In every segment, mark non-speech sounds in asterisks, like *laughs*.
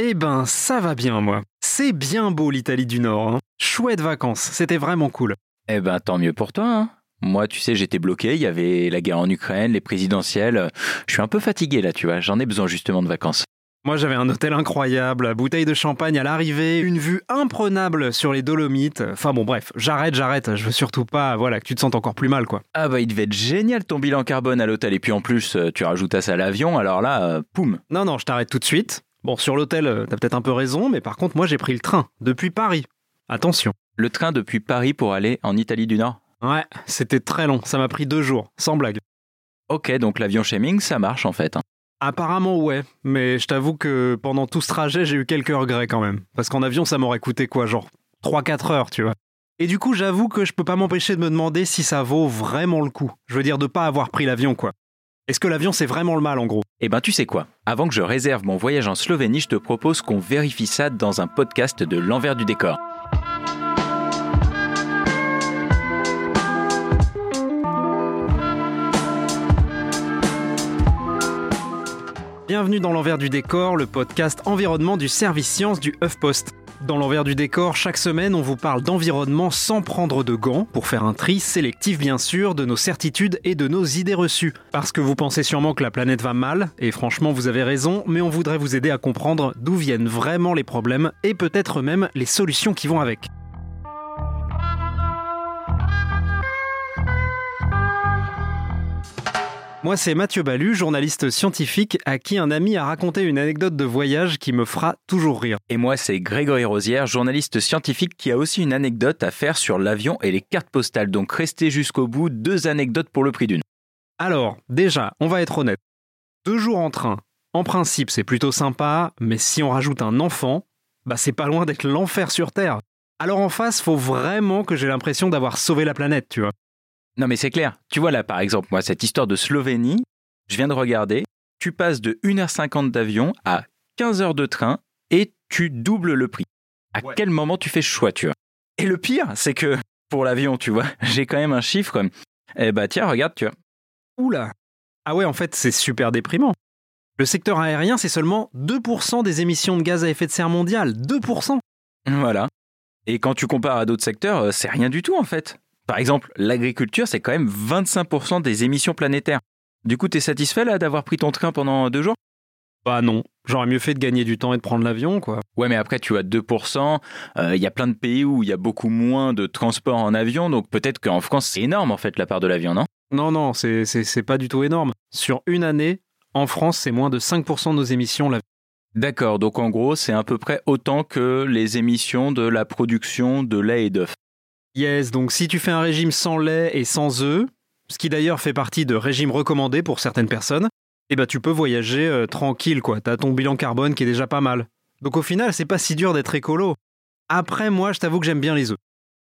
Eh ben, ça va bien, moi. C'est bien beau l'Italie du Nord. Hein. Chouette vacances, c'était vraiment cool. Eh ben, tant mieux pour toi. Hein. Moi, tu sais, j'étais bloqué. Il y avait la guerre en Ukraine, les présidentielles. Je suis un peu fatigué là, tu vois. J'en ai besoin justement de vacances. Moi, j'avais un hôtel incroyable, bouteille de champagne à l'arrivée, une vue imprenable sur les Dolomites. Enfin bon, bref, j'arrête, j'arrête. Je veux surtout pas, voilà, que tu te sentes encore plus mal, quoi. Ah bah, il devait être génial ton bilan carbone à l'hôtel. Et puis en plus, euh, tu rajoutes à ça l'avion. Alors là, euh, poum. Non, non, je t'arrête tout de suite. Bon, sur l'hôtel, euh, t'as peut-être un peu raison, mais par contre, moi, j'ai pris le train depuis Paris. Attention. Le train depuis Paris pour aller en Italie du Nord. Ouais, c'était très long. Ça m'a pris deux jours, sans blague. Ok, donc l'avion shaming, ça marche en fait. hein. Apparemment, ouais. Mais je t'avoue que pendant tout ce trajet, j'ai eu quelques regrets quand même. Parce qu'en avion, ça m'aurait coûté quoi Genre 3-4 heures, tu vois. Et du coup, j'avoue que je peux pas m'empêcher de me demander si ça vaut vraiment le coup. Je veux dire, de pas avoir pris l'avion, quoi. Est-ce que l'avion, c'est vraiment le mal, en gros? Eh ben, tu sais quoi? Avant que je réserve mon voyage en Slovénie, je te propose qu'on vérifie ça dans un podcast de l'envers du décor. Bienvenue dans l'envers du décor, le podcast environnement du service science du HuffPost. Dans l'envers du décor, chaque semaine, on vous parle d'environnement sans prendre de gants, pour faire un tri sélectif bien sûr de nos certitudes et de nos idées reçues. Parce que vous pensez sûrement que la planète va mal, et franchement vous avez raison, mais on voudrait vous aider à comprendre d'où viennent vraiment les problèmes, et peut-être même les solutions qui vont avec. Moi, c'est Mathieu Ballu, journaliste scientifique, à qui un ami a raconté une anecdote de voyage qui me fera toujours rire. Et moi, c'est Grégory Rosière, journaliste scientifique qui a aussi une anecdote à faire sur l'avion et les cartes postales. Donc restez jusqu'au bout, deux anecdotes pour le prix d'une. Alors, déjà, on va être honnête. Deux jours en train, en principe, c'est plutôt sympa, mais si on rajoute un enfant, bah c'est pas loin d'être l'enfer sur Terre. Alors en face, faut vraiment que j'ai l'impression d'avoir sauvé la planète, tu vois. Non mais c'est clair. Tu vois là par exemple, moi, cette histoire de Slovénie, je viens de regarder, tu passes de 1h50 d'avion à 15 heures de train et tu doubles le prix. À Ouais. quel moment tu fais ce choix, tu vois? Et le pire, c'est que pour l'avion, tu vois, *laughs* j'ai quand même un chiffre comme, eh bah tiens, regarde, tu vois. Oula Ah ouais, en fait, c'est super déprimant. Le secteur aérien, c'est seulement 2% des émissions de gaz à effet de serre mondial. 2% Voilà. Et quand tu compares à d'autres secteurs, euh, c'est rien du tout en fait. Par exemple, l'agriculture, c'est quand même 25% des émissions planétaires. Du coup, t'es satisfait là d'avoir pris ton train pendant deux jours? Bah non, j'aurais mieux fait de gagner du temps et de prendre l'avion, quoi. Ouais, mais après, tu as 2%. euh, Il y a plein de pays où il y a beaucoup moins de transport en avion. Donc peut-être qu'en France, c'est énorme en fait la part de l'avion, non? Non, non, c'est- pas du tout énorme. Sur une année, en France, c'est moins de 5% de nos émissions. l'avion. D'accord, donc en gros, c'est à peu près autant que les émissions de la production de lait et d'œufs. Yes, donc si tu fais un régime sans lait et sans œufs, ce qui d'ailleurs fait partie de régimes recommandés pour certaines personnes, eh ben tu peux voyager euh, tranquille, quoi. T'as ton bilan carbone qui est déjà pas mal. Donc au final, c'est pas si dur d'être écolo. Après, moi, je t'avoue que j'aime bien les œufs.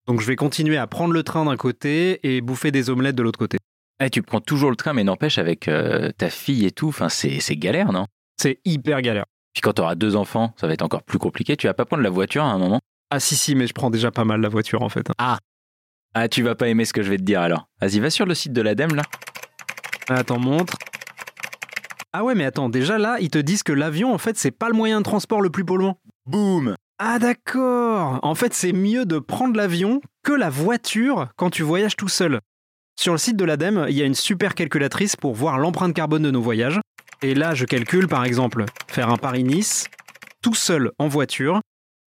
Donc je vais continuer à prendre le train d'un côté et bouffer des omelettes de l'autre côté. Eh, tu prends toujours le train, mais n'empêche, avec euh, ta fille et tout, enfin, c'est c'est galère, non? C'est hyper galère. Puis quand tu auras deux enfants, ça va être encore plus compliqué. Tu vas pas prendre la voiture à un moment? Ah si si, mais je prends déjà pas mal la voiture en fait. Ah, tu vas pas aimer ce que je vais te dire alors. Vas-y, va sur le site de l'ADEME là. Attends, montre. Ah ouais, mais attends, déjà là, ils te disent que l'avion, en fait, c'est pas le moyen de transport le plus polluant. Boum Ah d'accord En fait, c'est mieux de prendre l'avion que la voiture quand tu voyages tout seul. Sur le site de l'ADEME, il y a une super calculatrice pour voir l'empreinte carbone de nos voyages. Et là, je calcule par exemple faire un Paris-Nice tout seul en voiture.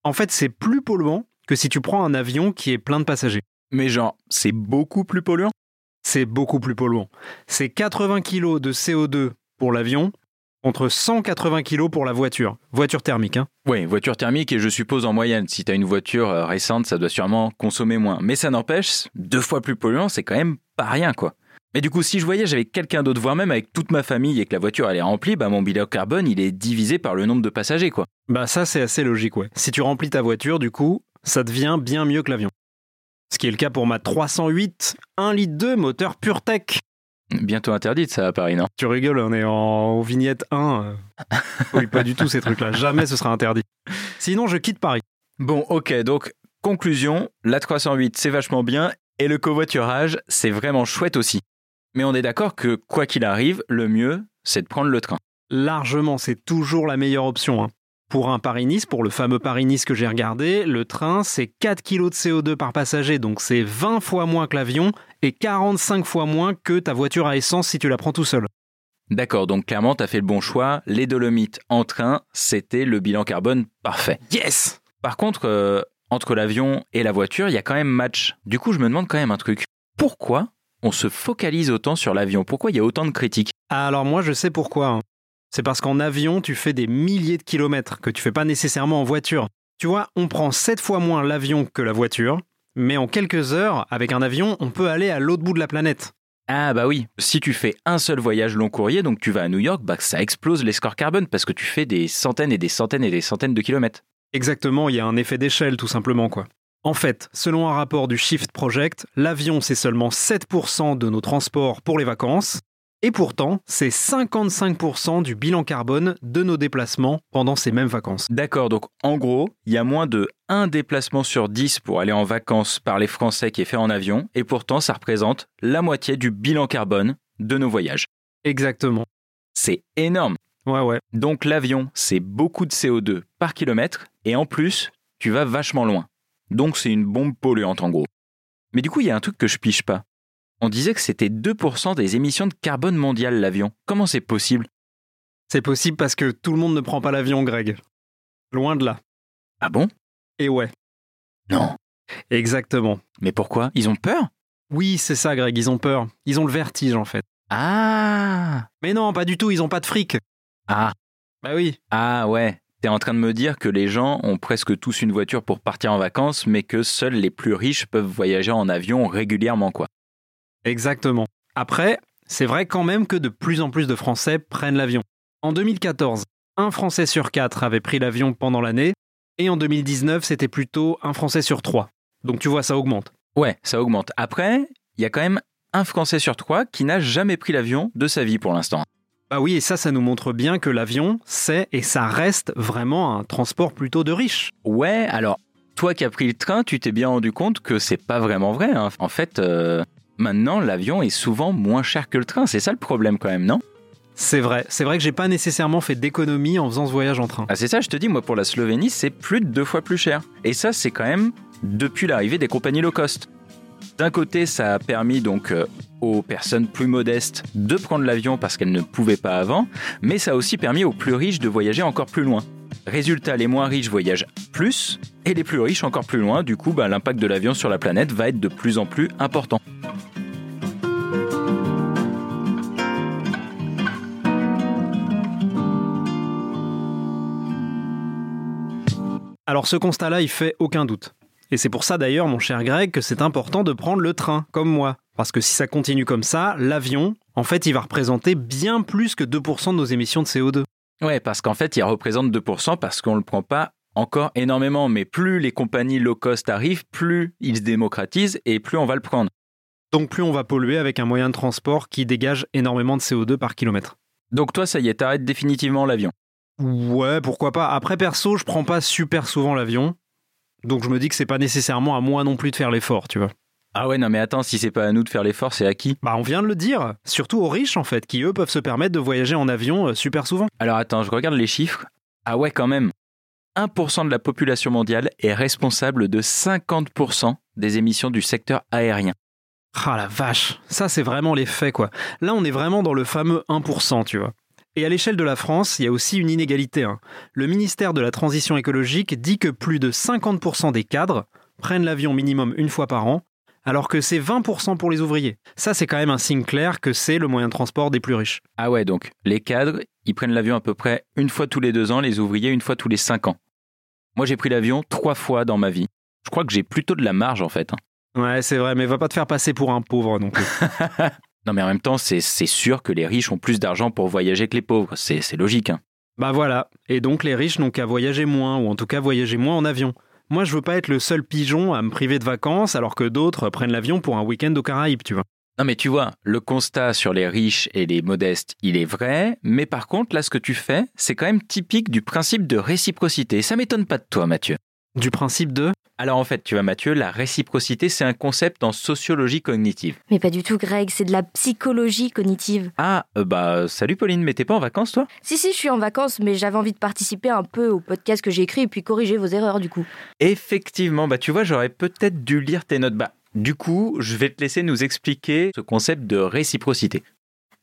En fait, c'est plus polluant que si tu prends un avion qui est plein de passagers. Mais genre, c'est beaucoup plus polluant? C'est beaucoup plus polluant. C'est 80 kg de CO2 pour l'avion contre 180 kg pour la voiture. Voiture thermique, hein. Oui, voiture thermique et je suppose en moyenne. Si t'as une voiture euh, récente, ça doit sûrement consommer moins. Mais ça n'empêche, deux fois plus polluant, c'est quand même pas rien quoi. Mais du coup, si je voyage avec quelqu'un d'autre, voire même avec toute ma famille et que la voiture elle est remplie, bah mon bilan carbone il est divisé par le nombre de passagers quoi. Bah ça c'est assez logique, ouais. Si tu remplis ta voiture, du coup, ça devient bien mieux que l'avion. Ce qui est le cas pour ma 308 1 litre 2 moteur PureTech. Bientôt interdite ça à Paris, non? Tu rigoles, on est en vignette 1. euh. *laughs* Oui, pas du tout ces trucs-là. Jamais ce sera interdit. Sinon, je quitte Paris. Bon, ok, donc conclusion, la 308 c'est vachement bien et le covoiturage c'est vraiment chouette aussi. Mais on est d'accord que quoi qu'il arrive, le mieux c'est de prendre le train. Largement, c'est toujours la meilleure option. hein. Pour un Paris-Nice, pour le fameux Paris-Nice que j'ai regardé, le train, c'est 4 kg de CO2 par passager, donc c'est 20 fois moins que l'avion et 45 fois moins que ta voiture à essence si tu la prends tout seul. D'accord, donc clairement t'as fait le bon choix, les Dolomites en train, c'était le bilan carbone parfait. Yes Par contre, euh, entre l'avion et la voiture, il y a quand même match. Du coup, je me demande quand même un truc. Pourquoi on se focalise autant sur l'avion Pourquoi il y a autant de critiques? Alors moi, je sais pourquoi. hein. C'est parce qu'en avion, tu fais des milliers de kilomètres que tu fais pas nécessairement en voiture. Tu vois, on prend 7 fois moins l'avion que la voiture, mais en quelques heures, avec un avion, on peut aller à l'autre bout de la planète. Ah bah oui, si tu fais un seul voyage long courrier, donc tu vas à New York, bah ça explose les scores carbone parce que tu fais des centaines et des centaines et des centaines de kilomètres. Exactement, il y a un effet d'échelle tout simplement quoi. En fait, selon un rapport du Shift Project, l'avion c'est seulement 7% de nos transports pour les vacances, et pourtant c'est 55% du bilan carbone de nos déplacements pendant ces mêmes vacances. D'accord, donc en gros, il y a moins de 1 déplacement sur 10 pour aller en vacances par les Français qui est fait en avion, et pourtant ça représente la moitié du bilan carbone de nos voyages. Exactement. C'est énorme. Ouais ouais. Donc l'avion, c'est beaucoup de CO2 par kilomètre, et en plus, tu vas vachement loin. Donc c'est une bombe polluante en gros. Mais du coup, il y a un truc que je piche pas. On disait que c'était 2% des émissions de carbone mondiales l'avion. Comment c'est possible? C'est possible parce que tout le monde ne prend pas l'avion, Greg. Loin de là. Ah bon? Et ouais, Non. exactement. Mais pourquoi? Ils ont peur? Oui, c'est ça, Greg, ils ont peur. Ils ont le vertige en fait. Ah Mais non, pas du tout, ils ont pas de fric. Ah Bah oui. Ah ouais T'es en train de me dire que les gens ont presque tous une voiture pour partir en vacances, mais que seuls les plus riches peuvent voyager en avion régulièrement, quoi. Exactement. Après, c'est vrai quand même que de plus en plus de Français prennent l'avion. En 2014, un Français sur quatre avait pris l'avion pendant l'année, et en 2019, c'était plutôt un Français sur trois. Donc tu vois, ça augmente. Ouais, ça augmente. Après, il y a quand même un Français sur trois qui n'a jamais pris l'avion de sa vie pour l'instant. Bah oui, et ça, ça nous montre bien que l'avion, c'est et ça reste vraiment un transport plutôt de riches. Ouais, alors, toi qui as pris le train, tu t'es bien rendu compte que c'est pas vraiment vrai. hein. En fait, euh, maintenant, l'avion est souvent moins cher que le train. C'est ça le problème quand même, non? C'est vrai, c'est vrai que j'ai pas nécessairement fait d'économie en faisant ce voyage en train. Ah, c'est ça, je te dis, moi, pour la Slovénie, c'est plus de deux fois plus cher. Et ça, c'est quand même depuis l'arrivée des compagnies low cost. D'un côté, ça a permis donc euh, aux personnes plus modestes de prendre l'avion parce qu'elles ne pouvaient pas avant, mais ça a aussi permis aux plus riches de voyager encore plus loin. Résultat, les moins riches voyagent plus et les plus riches encore plus loin. Du coup, bah, l'impact de l'avion sur la planète va être de plus en plus important. Alors ce constat-là, il fait aucun doute. Et c'est pour ça d'ailleurs, mon cher Greg, que c'est important de prendre le train, comme moi. Parce que si ça continue comme ça, l'avion, en fait, il va représenter bien plus que 2% de nos émissions de CO2. Ouais, parce qu'en fait, il représente 2% parce qu'on ne le prend pas encore énormément. Mais plus les compagnies low cost arrivent, plus ils se démocratisent et plus on va le prendre. Donc plus on va polluer avec un moyen de transport qui dégage énormément de CO2 par kilomètre. Donc toi, ça y est, t'arrêtes définitivement l'avion. Ouais, pourquoi pas. Après, perso, je prends pas super souvent l'avion. Donc je me dis que c'est pas nécessairement à moi non plus de faire l'effort, tu vois. Ah ouais, non mais attends, si c'est pas à nous de faire l'effort, c'est à qui? Bah on vient de le dire, surtout aux riches en fait, qui eux peuvent se permettre de voyager en avion euh, super souvent. Alors attends, je regarde les chiffres. Ah ouais, quand même. 1% de la population mondiale est responsable de 50% des émissions du secteur aérien. Ah la vache, ça c'est vraiment les faits quoi. Là on est vraiment dans le fameux 1%, tu vois. Et à l'échelle de la France, il y a aussi une inégalité. hein. Le ministère de la Transition écologique dit que plus de 50% des cadres prennent l'avion minimum une fois par an, alors que c'est 20% pour les ouvriers. Ça c'est quand même un signe clair que c'est le moyen de transport des plus riches. Ah ouais, donc les cadres, ils prennent l'avion à peu près une fois tous les deux ans, les ouvriers une fois tous les cinq ans. Moi j'ai pris l'avion trois fois dans ma vie. Je crois que j'ai plutôt de la marge en fait. hein. Ouais, c'est vrai, mais va pas te faire passer pour un pauvre non plus. *laughs* Non mais en même temps, c'est sûr que les riches ont plus d'argent pour voyager que les pauvres. C'est c'est logique. Hein. Bah voilà, et donc les riches n'ont qu'à voyager moins, ou en tout cas voyager moins en avion. Moi, je veux pas être le seul pigeon à me priver de vacances alors que d'autres prennent l'avion pour un week-end aux Caraïbes, tu vois. Non mais tu vois, le constat sur les riches et les modestes, il est vrai, mais par contre, là, ce que tu fais, c'est quand même typique du principe de réciprocité. Ça m'étonne pas de toi, Mathieu. Du principe de Alors en fait, tu vois, Mathieu, la réciprocité, c'est un concept en sociologie cognitive. Mais pas du tout, Greg, c'est de la psychologie cognitive. Ah, euh, bah, salut Pauline, mais t'es pas en vacances, toi? Si, si, je suis en vacances, mais j'avais envie de participer un peu au podcast que j'ai écrit et puis corriger vos erreurs du coup. Effectivement, bah tu vois, j'aurais peut-être dû lire tes notes. Bah, du coup, je vais te laisser nous expliquer ce concept de réciprocité.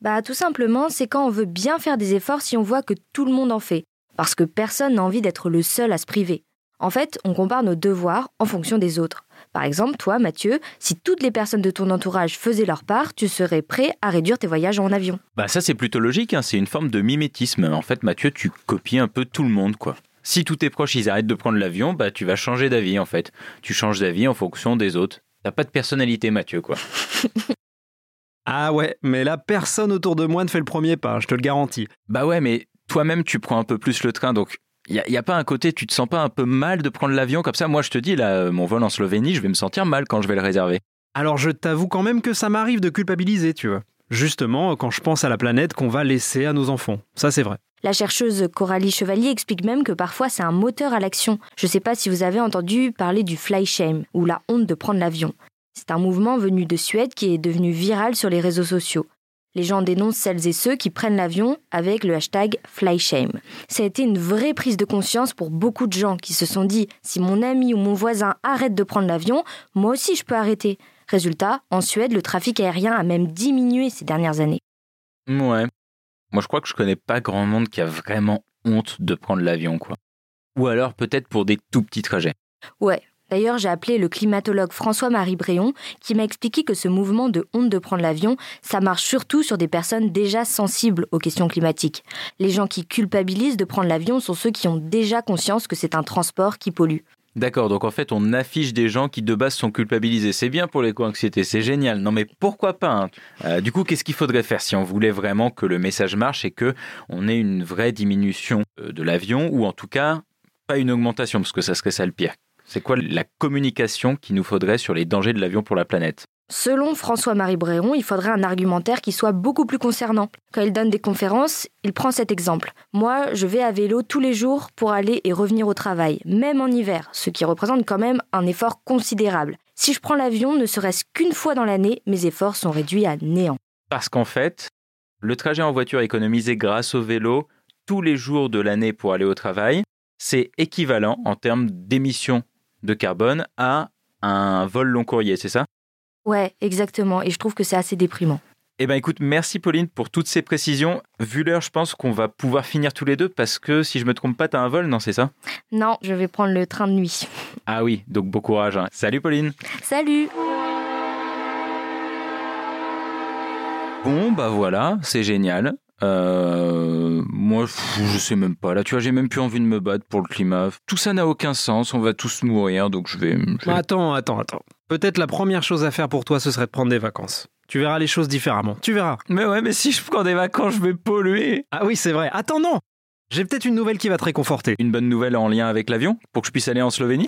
Bah, tout simplement, c'est quand on veut bien faire des efforts si on voit que tout le monde en fait. Parce que personne n'a envie d'être le seul à se priver. En fait, on compare nos devoirs en fonction des autres. Par exemple, toi, Mathieu, si toutes les personnes de ton entourage faisaient leur part, tu serais prêt à réduire tes voyages en avion. Bah ça c'est plutôt logique, hein, c'est une forme de mimétisme. En fait Mathieu, tu copies un peu tout le monde quoi. Si tous tes proches ils arrêtent de prendre l'avion, bah tu vas changer d'avis en fait. Tu changes d'avis en fonction des autres. T'as pas de personnalité Mathieu quoi. *laughs* Ah ouais, mais là, personne autour de moi ne fait le premier pas, je te le garantis. Bah ouais mais toi-même tu prends un peu plus le train donc il y, a pas un côté, tu te sens pas un peu mal de prendre l'avion comme ça? Moi je te dis là, euh, mon vol en Slovénie, je vais me sentir mal quand je vais le réserver. Alors je t'avoue quand même que ça m'arrive de culpabiliser, tu vois. Justement, quand je pense à la planète qu'on va laisser à nos enfants. Ça c'est vrai. La chercheuse Coralie Chevalier explique même que parfois c'est un moteur à l'action. Je sais pas si vous avez entendu parler du fly shame, ou la honte de prendre l'avion. C'est un mouvement venu de Suède qui est devenu viral sur les réseaux sociaux. Les gens dénoncent celles et ceux qui prennent l'avion avec le hashtag FlyShame. Ça a été une vraie prise de conscience pour beaucoup de gens qui se sont dit si mon ami ou mon voisin arrête de prendre l'avion, moi aussi je peux arrêter. Résultat, en Suède, le trafic aérien a même diminué ces dernières années. Ouais. Moi je crois que je connais pas grand monde qui a vraiment honte de prendre l'avion quoi. Ou alors peut-être pour des tout petits trajets. Ouais, D'ailleurs, j'ai appelé le climatologue François-Marie Bréon qui m'a expliqué que ce mouvement de honte de prendre l'avion, ça marche surtout sur des personnes déjà sensibles aux questions climatiques. Les gens qui culpabilisent de prendre l'avion sont ceux qui ont déjà conscience que c'est un transport qui pollue. D'accord, donc en fait on affiche des gens qui de base sont culpabilisés. C'est bien pour l'éco-anxiété, c'est génial. Non mais pourquoi pas hein Euh, Du coup, qu'est-ce qu'il faudrait faire si on voulait vraiment que le message marche et que on ait une vraie diminution euh, de l'avion ou en tout cas pas une augmentation parce que ça serait ça le pire? C'est quoi la communication qu'il nous faudrait sur les dangers de l'avion pour la planète? Selon François-Marie Bréon, il faudrait un argumentaire qui soit beaucoup plus concernant. Quand il donne des conférences, il prend cet exemple. Moi, je vais à vélo tous les jours pour aller et revenir au travail, même en hiver, ce qui représente quand même un effort considérable. Si je prends l'avion ne serait-ce qu'une fois dans l'année, mes efforts sont réduits à néant. Parce qu'en fait, le trajet en voiture économisé grâce au vélo tous les jours de l'année pour aller au travail, c'est équivalent en termes d'émissions de carbone à un vol long courrier, c'est ça? Ouais, exactement, et je trouve que c'est assez déprimant. Eh ben écoute, merci Pauline pour toutes ces précisions. Vu l'heure, je pense qu'on va pouvoir finir tous les deux parce que si je me trompe pas, t'as un vol, non, c'est ça? Non, je vais prendre le train de nuit. *laughs* Ah oui, donc bon courage. hein. Salut Pauline. Salut Bon, bah voilà, c'est génial. Euh, moi, je sais même pas. Là, tu vois, j'ai même plus envie de me battre pour le climat. Tout ça n'a aucun sens. On va tous mourir, donc je vais. je vais- Attends, attends, attends. Peut-être la première chose à faire pour toi, ce serait de prendre des vacances. Tu verras les choses différemment. Tu verras. Mais ouais, mais si je prends des vacances, je vais polluer. Ah oui, c'est vrai. Attends, non J'ai peut-être une nouvelle qui va te réconforter. Une bonne nouvelle en lien avec l'avion pour que je puisse aller en Slovénie?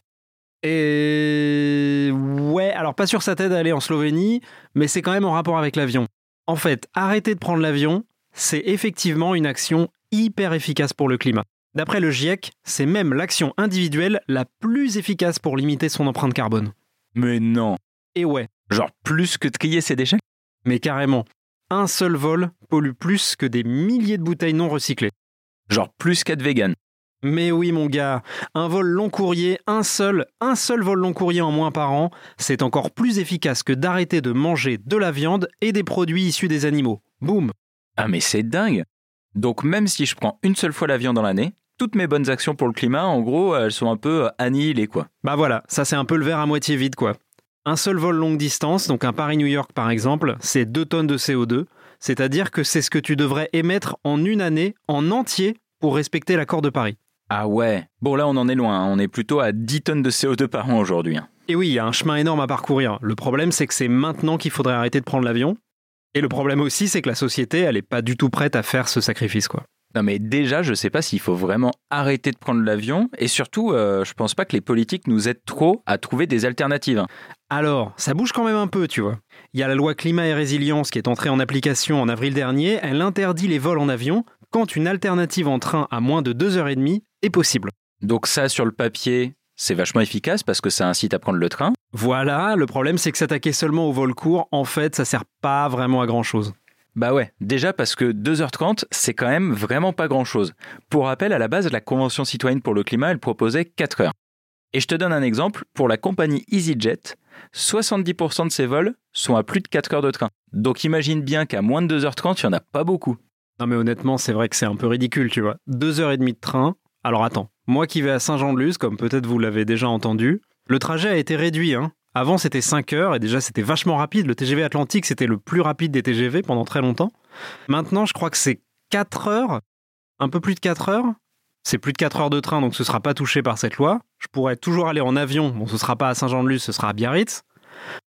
Et ouais, alors pas sûr que ça t'aide à aller en Slovénie, mais c'est quand même en rapport avec l'avion. En fait, arrêter de prendre l'avion, c'est effectivement une action hyper efficace pour le climat. D'après le GIEC, c'est même l'action individuelle la plus efficace pour limiter son empreinte carbone. Mais non. Et ouais, Genre plus que trier ses déchets? Mais carrément, un seul vol pollue plus que des milliers de bouteilles non recyclées. Genre plus qu'être vegan. Mais oui mon gars, un vol long courrier, un seul, un seul vol long courrier en moins par an, c'est encore plus efficace que d'arrêter de manger de la viande et des produits issus des animaux. Boum Ah mais c'est dingue. Donc même si je prends une seule fois l'avion dans l'année, toutes mes bonnes actions pour le climat, en gros, elles sont un peu euh, annihilées quoi. Bah voilà, ça c'est un peu le verre à moitié vide quoi. Un seul vol longue distance, donc un Paris-New York par exemple, c'est 2 tonnes de CO2, c'est-à-dire que c'est ce que tu devrais émettre en une année en entier pour respecter l'accord de Paris. Ah ouais. Bon là on en est loin, hein. on est plutôt à 10 tonnes de CO2 par an aujourd'hui. hein. Et oui, il y a un chemin énorme à parcourir. Le problème c'est que c'est maintenant qu'il faudrait arrêter de prendre l'avion. Et le problème aussi, c'est que la société, elle est pas du tout prête à faire ce sacrifice, quoi. Non mais déjà, je sais pas s'il faut vraiment arrêter de prendre l'avion et surtout, euh, je pense pas que les politiques nous aident trop à trouver des alternatives. Alors, ça bouge quand même un peu, tu vois. Il y a la loi climat et résilience qui est entrée en application en avril dernier. Elle interdit les vols en avion quand une alternative en train à moins de 2h30 est possible. Donc ça, sur le papier, c'est vachement efficace parce que ça incite à prendre le train. Voilà, le problème c'est que s'attaquer seulement au vol court, en fait, ça sert pas vraiment à grand chose. Bah ouais, déjà parce que 2h30, c'est quand même vraiment pas grand-chose. Pour rappel, à la base, la Convention citoyenne pour le climat, elle proposait 4 heures. Et je te donne un exemple, pour la compagnie EasyJet, 70% de ses vols sont à plus de 4 heures de train. Donc imagine bien qu'à moins de 2h30, il n'y en a pas beaucoup. Non mais honnêtement, c'est vrai que c'est un peu ridicule, tu vois. Deux heures et demie de train. Alors attends, moi qui vais à Saint-Jean-de-Luz, comme peut-être vous l'avez déjà entendu, le trajet a été réduit. Hein. Avant c'était 5 heures et déjà c'était vachement rapide. Le TGV Atlantique c'était le plus rapide des TGV pendant très longtemps. Maintenant je crois que c'est 4 heures, un peu plus de 4 heures. C'est plus de 4 heures de train donc ce sera pas touché par cette loi. Je pourrais toujours aller en avion, bon ce sera pas à Saint-Jean-de-Luz, ce sera à Biarritz.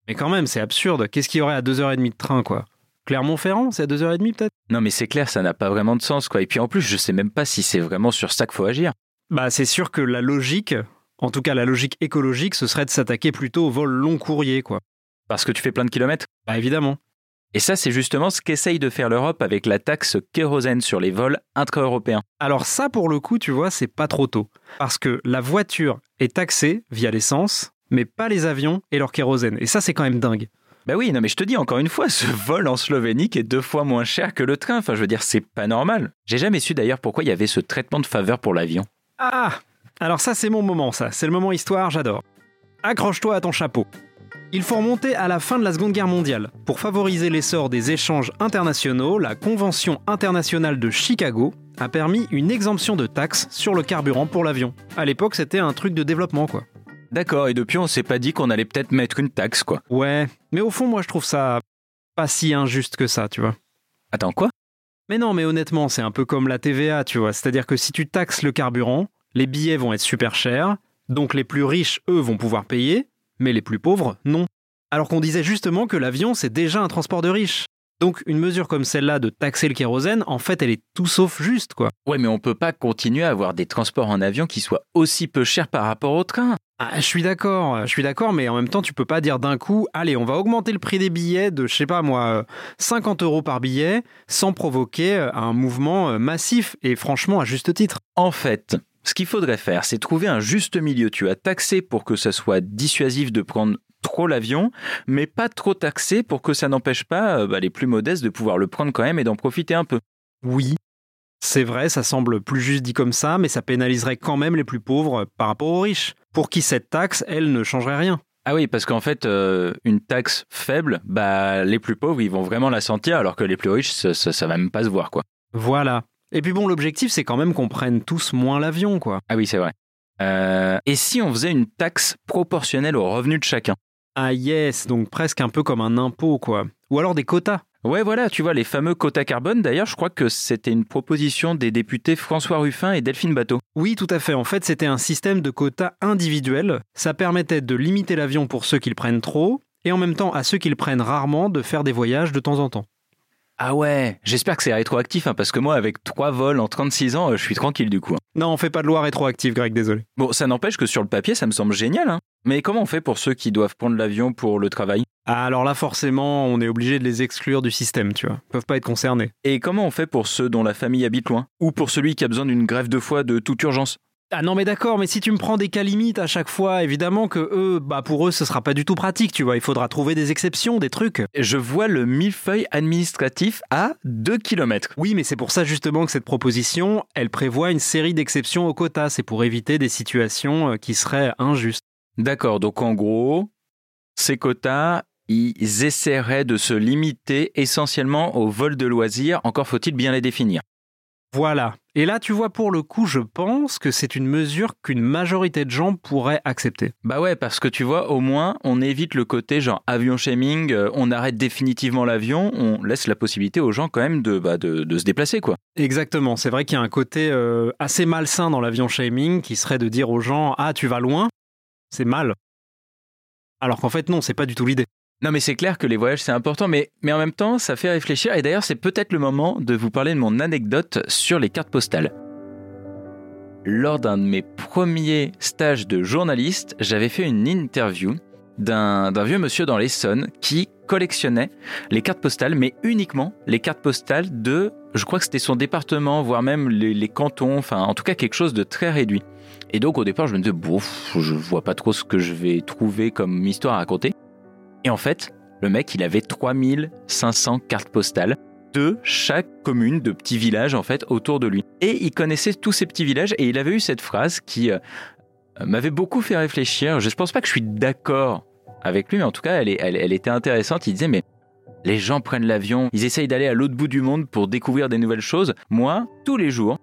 Mais quand même c'est absurde, qu'est-ce qu'il y aurait à 2h30 de train quoi? Clermont-Ferrand, c'est à 2h30 peut-être? Non mais c'est clair, ça n'a pas vraiment de sens quoi. Et puis en plus, je sais même pas si c'est vraiment sur ça qu'il faut agir. Bah, c'est sûr que la logique, en tout cas la logique écologique, ce serait de s'attaquer plutôt au vol long courrier, quoi. Parce que tu fais plein de kilomètres? Bah, évidemment. Et ça, c'est justement ce qu'essaye de faire l'Europe avec la taxe kérosène sur les vols intra-européens. Alors, ça, pour le coup, tu vois, c'est pas trop tôt. Parce que la voiture est taxée via l'essence, mais pas les avions et leur kérosène. Et ça, c'est quand même dingue. Bah oui, non mais je te dis encore une fois, ce *laughs* vol en Slovénie qui est deux fois moins cher que le train. Enfin, je veux dire, c'est pas normal. J'ai jamais su d'ailleurs pourquoi il y avait ce traitement de faveur pour l'avion. Ah Alors, ça, c'est mon moment, ça. C'est le moment histoire, j'adore. Accroche-toi à ton chapeau. Il faut remonter à la fin de la Seconde Guerre mondiale. Pour favoriser l'essor des échanges internationaux, la Convention internationale de Chicago a permis une exemption de taxes sur le carburant pour l'avion. À l'époque, c'était un truc de développement, quoi. D'accord, et depuis on s'est pas dit qu'on allait peut-être mettre une taxe, quoi. Ouais, mais au fond, moi, je trouve ça pas si injuste que ça, tu vois. Attends, quoi? Mais non, mais honnêtement, c'est un peu comme la TVA, tu vois. C'est-à-dire que si tu taxes le carburant, les billets vont être super chers, donc les plus riches, eux, vont pouvoir payer, mais les plus pauvres, non. Alors qu'on disait justement que l'avion, c'est déjà un transport de riches. Donc une mesure comme celle-là de taxer le kérosène, en fait, elle est tout sauf juste, quoi. Ouais, mais on peut pas continuer à avoir des transports en avion qui soient aussi peu chers par rapport au train. Ah, je suis d'accord, je suis d'accord, mais en même temps, tu peux pas dire d'un coup, allez, on va augmenter le prix des billets de, je sais pas moi, euh, 50 euros par billet, sans provoquer euh, un mouvement euh, massif, et franchement, à juste titre. En fait, ce qu'il faudrait faire, c'est trouver un juste milieu. Tu as taxé pour que ça soit dissuasif de prendre trop l'avion, mais pas trop taxé pour que ça n'empêche pas euh, bah, les plus modestes de pouvoir le prendre quand même et d'en profiter un peu. Oui, c'est vrai, ça semble plus juste dit comme ça, mais ça pénaliserait quand même les plus pauvres euh, par rapport aux riches, pour qui cette taxe, elle, ne changerait rien. Ah oui, parce qu'en fait, euh, une taxe faible, bah, les plus pauvres, ils vont vraiment la sentir, alors que les plus riches, ça, ça, ça va même pas se voir, quoi. Voilà. Et puis bon, l'objectif, c'est quand même qu'on prenne tous moins l'avion, quoi. Ah oui, c'est vrai. Euh, et si on faisait une taxe proportionnelle aux revenus de chacun? Ah yes, donc presque un peu comme un impôt, quoi. Ou alors des quotas. Ouais, voilà, tu vois, les fameux quotas carbone, d'ailleurs, je crois que c'était une proposition des députés François Ruffin et Delphine Bateau. Oui, tout à fait. En fait, c'était un système de quotas individuels. Ça permettait de limiter l'avion pour ceux qui le prennent trop, et en même temps à ceux qui le prennent rarement de faire des voyages de temps en temps. Ah ouais, j'espère que c'est rétroactif, hein, parce que moi, avec trois vols en 36 ans, euh, je suis tranquille du coup. hein. Non, on fait pas de loi rétroactive, Greg, désolé. Bon, ça n'empêche que sur le papier, ça me semble génial. Hein. Mais comment on fait pour ceux qui doivent prendre l'avion pour le travail? Ah, alors là, forcément, on est obligé de les exclure du système, tu vois. Ils peuvent pas être concernés. Et comment on fait pour ceux dont la famille habite loin? Ou pour celui qui a besoin d'une greffe de foie de toute urgence? Ah non, mais d'accord, mais si tu me prends des cas limites à chaque fois, évidemment que eux, bah pour eux, ce sera pas du tout pratique, tu vois. Il faudra trouver des exceptions, des trucs. Je vois le millefeuille administratif à 2 km. Oui, mais c'est pour ça justement que cette proposition, elle prévoit une série d'exceptions au quota. C'est pour éviter des situations euh, qui seraient injustes. D'accord, donc en gros, ces quotas, ils essaieraient de se limiter essentiellement aux vols de loisirs, encore faut-il bien les définir. Voilà. Et là, tu vois, pour le coup, je pense que c'est une mesure qu'une majorité de gens pourraient accepter. Bah ouais, parce que tu vois, au moins, on évite le côté genre avion shaming, euh, on arrête définitivement l'avion, on laisse la possibilité aux gens quand même de, bah, de, de se déplacer, quoi. Exactement. C'est vrai qu'il y a un côté euh, assez malsain dans l'avion shaming qui serait de dire aux gens Ah, tu vas loin C'est mal. Alors qu'en fait, non, c'est pas du tout l'idée. Non, mais c'est clair que les voyages, c'est important, mais, mais en même temps, ça fait réfléchir. Et d'ailleurs, c'est peut-être le moment de vous parler de mon anecdote sur les cartes postales. Lors d'un de mes premiers stages de journaliste, j'avais fait une interview d'un vieux monsieur dans l'Essonne qui collectionnait les cartes postales, mais uniquement les cartes postales de, je crois que c'était son département, voire même les, cantons, enfin en tout cas quelque chose de très réduit. Et donc au départ, je me disais, bouf, je vois pas trop ce que je vais trouver comme histoire à raconter. Et en fait, le mec, il avait 3500 cartes postales de chaque commune, de petits villages en fait autour de lui. Et il connaissait tous ces petits villages et il avait eu cette phrase qui euh, m'avait beaucoup fait réfléchir. Je ne pense pas que je suis d'accord avec lui, mais en tout cas, elle, était intéressante. Il disait, mais les gens prennent l'avion, ils essayent d'aller à l'autre bout du monde pour découvrir des nouvelles choses. Moi, tous les jours,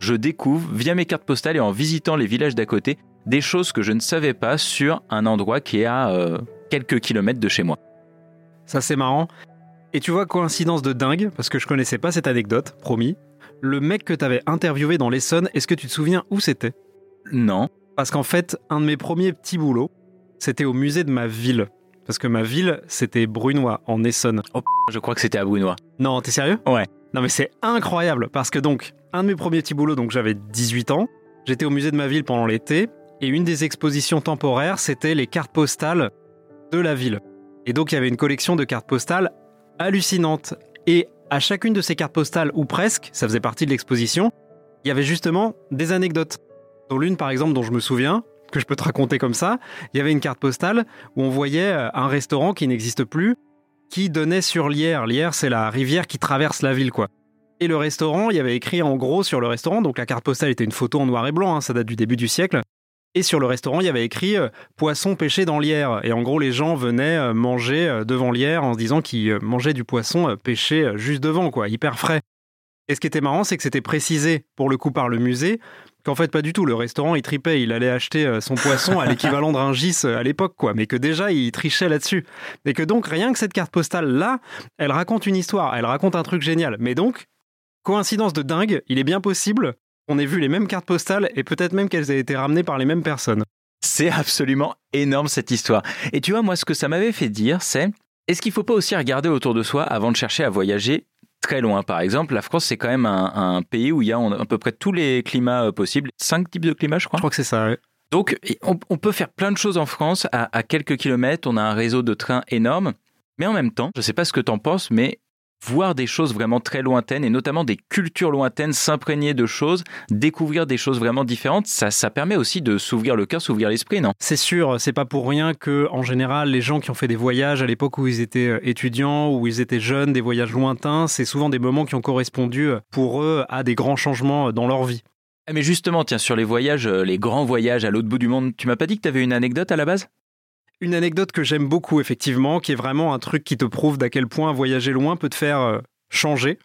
je découvre, via mes cartes postales et en visitant les villages d'à côté, des choses que je ne savais pas sur un endroit qui est à euh, quelques kilomètres de chez moi. Ça, c'est marrant. Et tu vois, coïncidence de dingue, parce que je connaissais pas cette anecdote, promis. Le mec que t'avais interviewé dans l'Essonne, est-ce que tu te souviens où c'était? Non. Parce qu'en fait, un de mes premiers petits boulots, c'était au musée de ma ville. Parce que ma ville, c'était Brunois, en Essonne. Oh, je crois que c'était à Brunois. Non, t'es sérieux? Ouais. Non, mais c'est incroyable, parce que donc, un de mes premiers petits boulots, donc j'avais 18 ans, j'étais au musée de ma ville pendant l'été, et une des expositions temporaires, c'était les cartes postales de la ville. Et donc, il y avait une collection de cartes postales hallucinantes. Et à chacune de ces cartes postales, ou presque, ça faisait partie de l'exposition, il y avait justement des anecdotes. Dont l'une, par exemple, dont je me souviens, que je peux te raconter comme ça, il y avait une carte postale où on voyait euh, un restaurant qui n'existe plus, qui donnait sur Lierre. Lierre, c'est la rivière qui traverse la ville, quoi. Et le restaurant, il y avait écrit en gros sur le restaurant, donc la carte postale était une photo en noir et blanc, hein, ça date du début du siècle. Et sur le restaurant, il y avait écrit euh, poisson pêché dans Lierre. Et en gros, les gens venaient euh, manger euh, devant Lierre en se disant qu'ils mangeaient du poisson pêché juste devant, quoi, hyper frais. Et ce qui était marrant, c'est que c'était précisé pour le coup par le musée qu'en fait pas du tout. Le restaurant, il tripait, il allait acheter son poisson à l'équivalent d'un gis à l'époque, quoi. Mais que déjà, il trichait là-dessus. Et que donc, rien que cette carte postale là, elle raconte une histoire, elle raconte un truc génial. Mais donc, coïncidence de dingue, il est bien possible on ait vu les mêmes cartes postales et peut-être même qu'elles aient été ramenées par les mêmes personnes. C'est absolument énorme cette histoire. Et tu vois, moi, ce que ça m'avait fait dire, c'est est-ce qu'il ne faut pas aussi regarder autour de soi avant de chercher à voyager très loin? Par exemple, la France, c'est quand même un, pays où il y a à peu près tous les climats euh, possibles. Cinq types de climats, je crois. Je crois que c'est ça, Donc, on, peut faire plein de choses en France à, à quelques kilomètres. On a un réseau de trains énorme. Mais en même temps, je ne sais pas ce que tu en penses, mais voir des choses vraiment très lointaines et notamment des cultures lointaines, s'imprégner de choses, découvrir des choses vraiment différentes, ça, ça permet aussi de s'ouvrir le cœur, s'ouvrir l'esprit, non? C'est sûr, c'est pas pour rien que, en général, les gens qui ont fait des voyages à l'époque où ils étaient euh, étudiants, où ils étaient jeunes, des voyages lointains, c'est souvent des moments qui ont correspondu euh, pour eux à des grands changements euh, dans leur vie. Ah, mais justement, tiens, sur les voyages, les grands voyages à l'autre bout du monde, tu m'as pas dit que tu avais une anecdote à la base? Une anecdote que j'aime beaucoup, effectivement, qui est vraiment un truc qui te prouve d'à quel point voyager loin peut te faire euh, changer.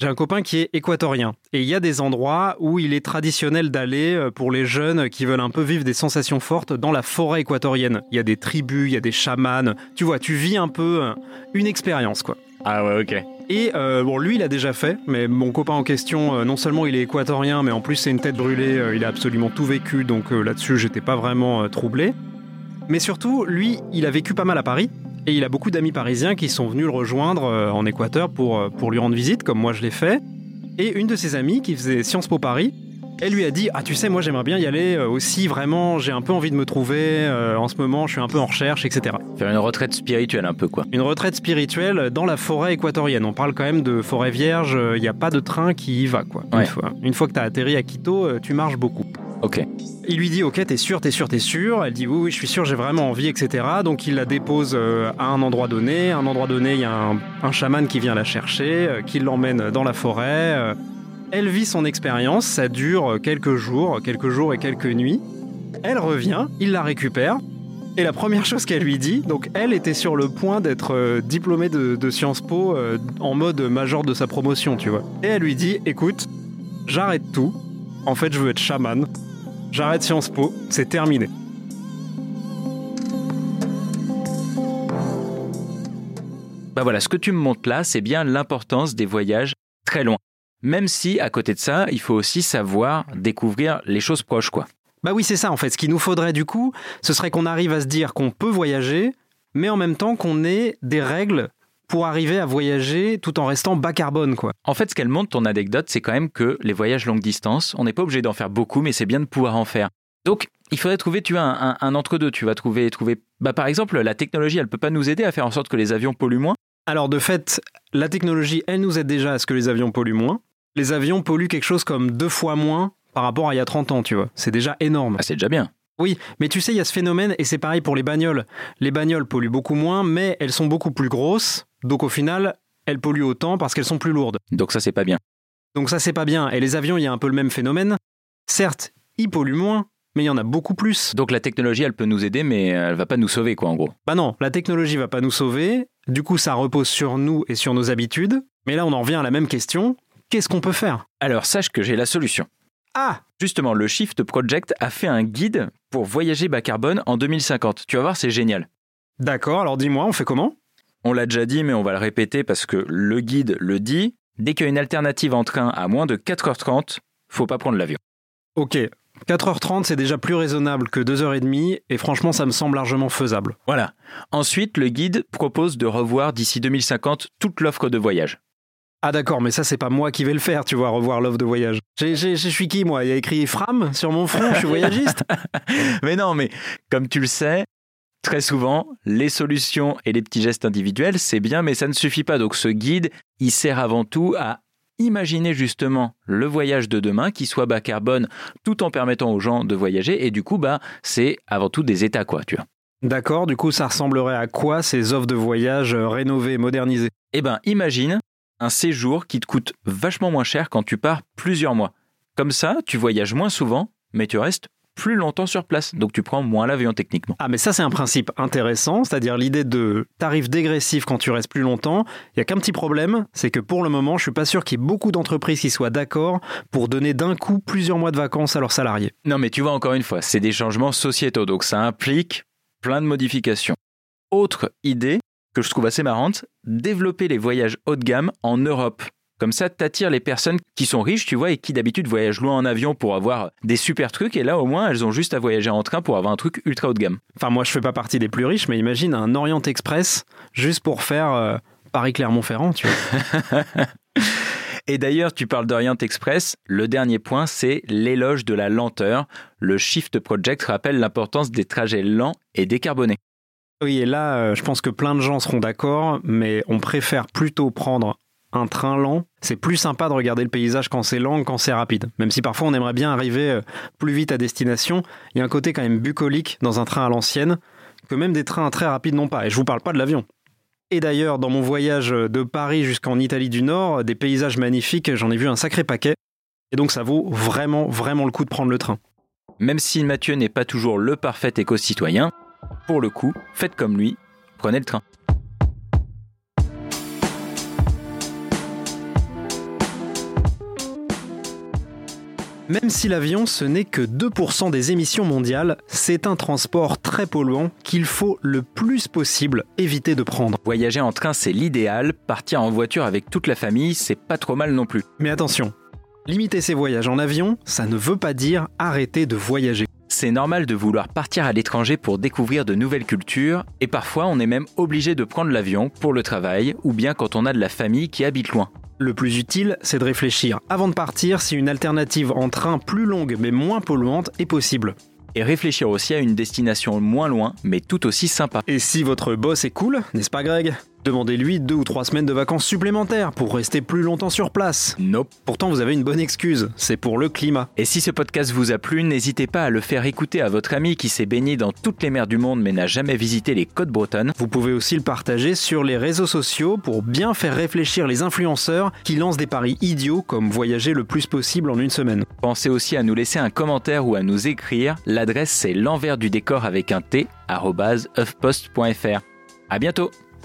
J'ai un copain qui est équatorien et il y a des endroits où il est traditionnel d'aller euh, pour les jeunes qui veulent un peu vivre des sensations fortes dans la forêt équatorienne. Il y a des tribus, il y a des chamans. Tu vois, tu vis un peu euh, une expérience, quoi. Ah ouais, ok. Et bon, lui, il a déjà fait, mais mon copain en question, non seulement il est équatorien, mais en plus c'est une tête brûlée, il a absolument tout vécu, donc là-dessus, j'étais pas vraiment troublé. Mais surtout, lui, il a vécu pas mal à Paris. Et il a beaucoup d'amis parisiens qui sont venus le rejoindre euh, en Équateur pour, euh, pour lui rendre visite, comme moi je l'ai fait. Et une de ses amies qui faisait Sciences Po Paris, elle lui a dit Ah, tu sais, moi j'aimerais bien y aller euh, aussi, vraiment, j'ai un peu envie de me trouver. en ce moment, je suis un peu en recherche, etc. Faire une retraite spirituelle, un peu, quoi. Une retraite spirituelle dans la forêt équatorienne. On parle quand même de forêt vierge, il n'y a pas de train qui y va, quoi. Une, fois. une fois que tu as atterri à Quito, tu marches beaucoup. Ok. Il lui dit Ok, t'es sûr, t'es sûr, t'es sûr. Elle dit Oui, oui, je suis sûr, j'ai vraiment envie, etc. Donc il la dépose euh, à un endroit donné. À un endroit donné, il y a un, chaman qui vient la chercher, euh, qui l'emmène dans la forêt. Euh. Elle vit son expérience, ça dure quelques jours, quelques jours et quelques nuits. Elle revient, il la récupère. Et la première chose qu'elle lui dit, donc elle était sur le point d'être diplômée de, Sciences Po en mode major de sa promotion, tu vois. Et elle lui dit Écoute, j'arrête tout. En fait, je veux être chaman j'arrête Sciences Po, c'est terminé. Bah voilà, ce que tu me montres là, c'est bien l'importance des voyages très loin. Même si, à côté de ça, il faut aussi savoir découvrir les choses proches, quoi. Bah oui, c'est ça en fait. Ce qu'il nous faudrait du coup, ce serait qu'on arrive à se dire qu'on peut voyager mais en même temps qu'on ait des règles pour arriver à voyager tout en restant bas carbone, quoi. En fait, ce qu'elle montre, ton anecdote, c'est quand même que les voyages longue distance, on n'est pas obligé d'en faire beaucoup, mais c'est bien de pouvoir en faire. Donc, il faudrait trouver, tu vois, un, un entre-deux. Tu vas trouver, trouver. Bah, par exemple, la technologie, elle peut pas nous aider à faire en sorte que les avions polluent moins? Alors, de fait, la technologie, elle nous aide déjà à ce que les avions polluent moins. Les avions polluent quelque chose comme deux fois moins par rapport à il y a 30 ans, tu vois. C'est déjà énorme. Ah, c'est déjà bien. Oui, mais tu sais, il y a ce phénomène, et c'est pareil pour les bagnoles. Les bagnoles polluent beaucoup moins, mais elles sont beaucoup plus grosses, donc au final, elles polluent autant parce qu'elles sont plus lourdes. Donc ça, c'est pas bien. Donc ça, c'est pas bien. Et les avions, il y a un peu le même phénomène. Certes, ils polluent moins, mais il y en a beaucoup plus. Donc la technologie, elle peut nous aider, mais elle va pas nous sauver, quoi, en gros. Bah non, la technologie va pas nous sauver. Du coup, ça repose sur nous et sur nos habitudes. Mais là, on en revient à la même question. Qu'est-ce qu'on peut faire? Alors sache que j'ai la solution. Ah Justement, le Shift Project a fait un guide pour voyager bas carbone en 2050. Tu vas voir, c'est génial. D'accord, alors dis-moi, on fait comment? On l'a déjà dit, mais on va le répéter parce que le guide le dit. Dès qu'il y a une alternative en train à moins de 4h30, faut pas prendre l'avion. Ok, 4h30 c'est déjà plus raisonnable que 2h30 et franchement ça me semble largement faisable. Voilà. Ensuite, le guide propose de revoir d'ici 2050 toute l'offre de voyage. Ah d'accord, mais ça c'est pas moi qui vais le faire, tu vois, revoir l'offre de voyage. Je suis qui moi? Il y a écrit Fram sur mon front, je suis voyagiste *laughs* mais non, mais comme tu le sais, très souvent, les solutions et les petits gestes individuels, c'est bien, mais ça ne suffit pas. Donc ce guide, il sert avant tout à imaginer justement le voyage de demain qui soit bas carbone tout en permettant aux gens de voyager et du coup bah c'est avant tout des états quoi tu vois. D'accord, du coup ça ressemblerait à quoi ces offres de voyage euh, rénovées, modernisées? Eh ben imagine un séjour qui te coûte vachement moins cher quand tu pars plusieurs mois. Comme ça, tu voyages moins souvent mais tu restes plus longtemps sur place. Donc tu prends moins l'avion techniquement. Ah mais ça c'est un principe intéressant, c'est-à-dire l'idée de tarif dégressif quand tu restes plus longtemps. Il y a qu'un petit problème, c'est que pour le moment je suis pas sûr qu'il y ait beaucoup d'entreprises qui soient d'accord pour donner d'un coup plusieurs mois de vacances à leurs salariés. Non, mais tu vois, encore une fois, c'est des changements sociétaux, donc ça implique plein de modifications. Autre idée que je trouve assez marrante, développer les voyages haut de gamme en Europe. Comme ça, t'attires les personnes qui sont riches, tu vois, et qui d'habitude voyagent loin en avion pour avoir des super trucs, et là au moins elles ont juste à voyager en train pour avoir un truc ultra haut de gamme. Enfin moi je fais pas partie des plus riches, mais imagine un Orient Express juste pour faire euh, Paris-Clermont-Ferrand, tu vois. *laughs* Et d'ailleurs, tu parles d'Orient Express, le dernier point, c'est l'éloge de la lenteur. Le Shift Project rappelle l'importance des trajets lents et décarbonés. Oui, et là, euh, je pense que plein de gens seront d'accord, mais on préfère plutôt prendre un train lent. C'est plus sympa de regarder le paysage quand c'est lent que quand c'est rapide. Même si parfois on aimerait bien arriver euh, plus vite à destination, il y a un côté quand même bucolique dans un train à l'ancienne, que même des trains très rapides n'ont pas. Et je vous parle pas de l'avion. Et d'ailleurs, dans mon voyage de Paris jusqu'en Italie du Nord, des paysages magnifiques, j'en ai vu un sacré paquet. Et donc ça vaut vraiment, vraiment le coup de prendre le train. Même si Mathieu n'est pas toujours le parfait éco-citoyen, pour le coup, faites comme lui, prenez le train. Même si l'avion, ce n'est que 2% des émissions mondiales, c'est un transport très polluant qu'il faut le plus possible éviter de prendre. Voyager en train, c'est l'idéal. Partir en voiture avec toute la famille, c'est pas trop mal non plus. Mais attention, limiter ses voyages en avion, ça ne veut pas dire arrêter de voyager. C'est normal de vouloir partir à l'étranger pour découvrir de nouvelles cultures, et parfois on est même obligé de prendre l'avion pour le travail, ou bien quand on a de la famille qui habite loin. Le plus utile, c'est de réfléchir avant de partir si une alternative en train plus longue mais moins polluante est possible. Et réfléchir aussi à une destination moins loin, mais tout aussi sympa. Et si votre boss est cool, n'est-ce pas Greg? Demandez-lui deux ou trois semaines de vacances supplémentaires pour rester plus longtemps sur place. Nope. Pourtant, vous avez une bonne excuse, c'est pour le climat. Et si ce podcast vous a plu, n'hésitez pas à le faire écouter à votre ami qui s'est baigné dans toutes les mers du monde mais n'a jamais visité les côtes bretonnes. Vous pouvez aussi le partager sur les réseaux sociaux pour bien faire réfléchir les influenceurs qui lancent des paris idiots comme voyager le plus possible en une semaine. Pensez aussi à nous laisser un commentaire ou à nous écrire. L'adresse c'est l'envers du décor avec un T, huffpost.fr. À bientôt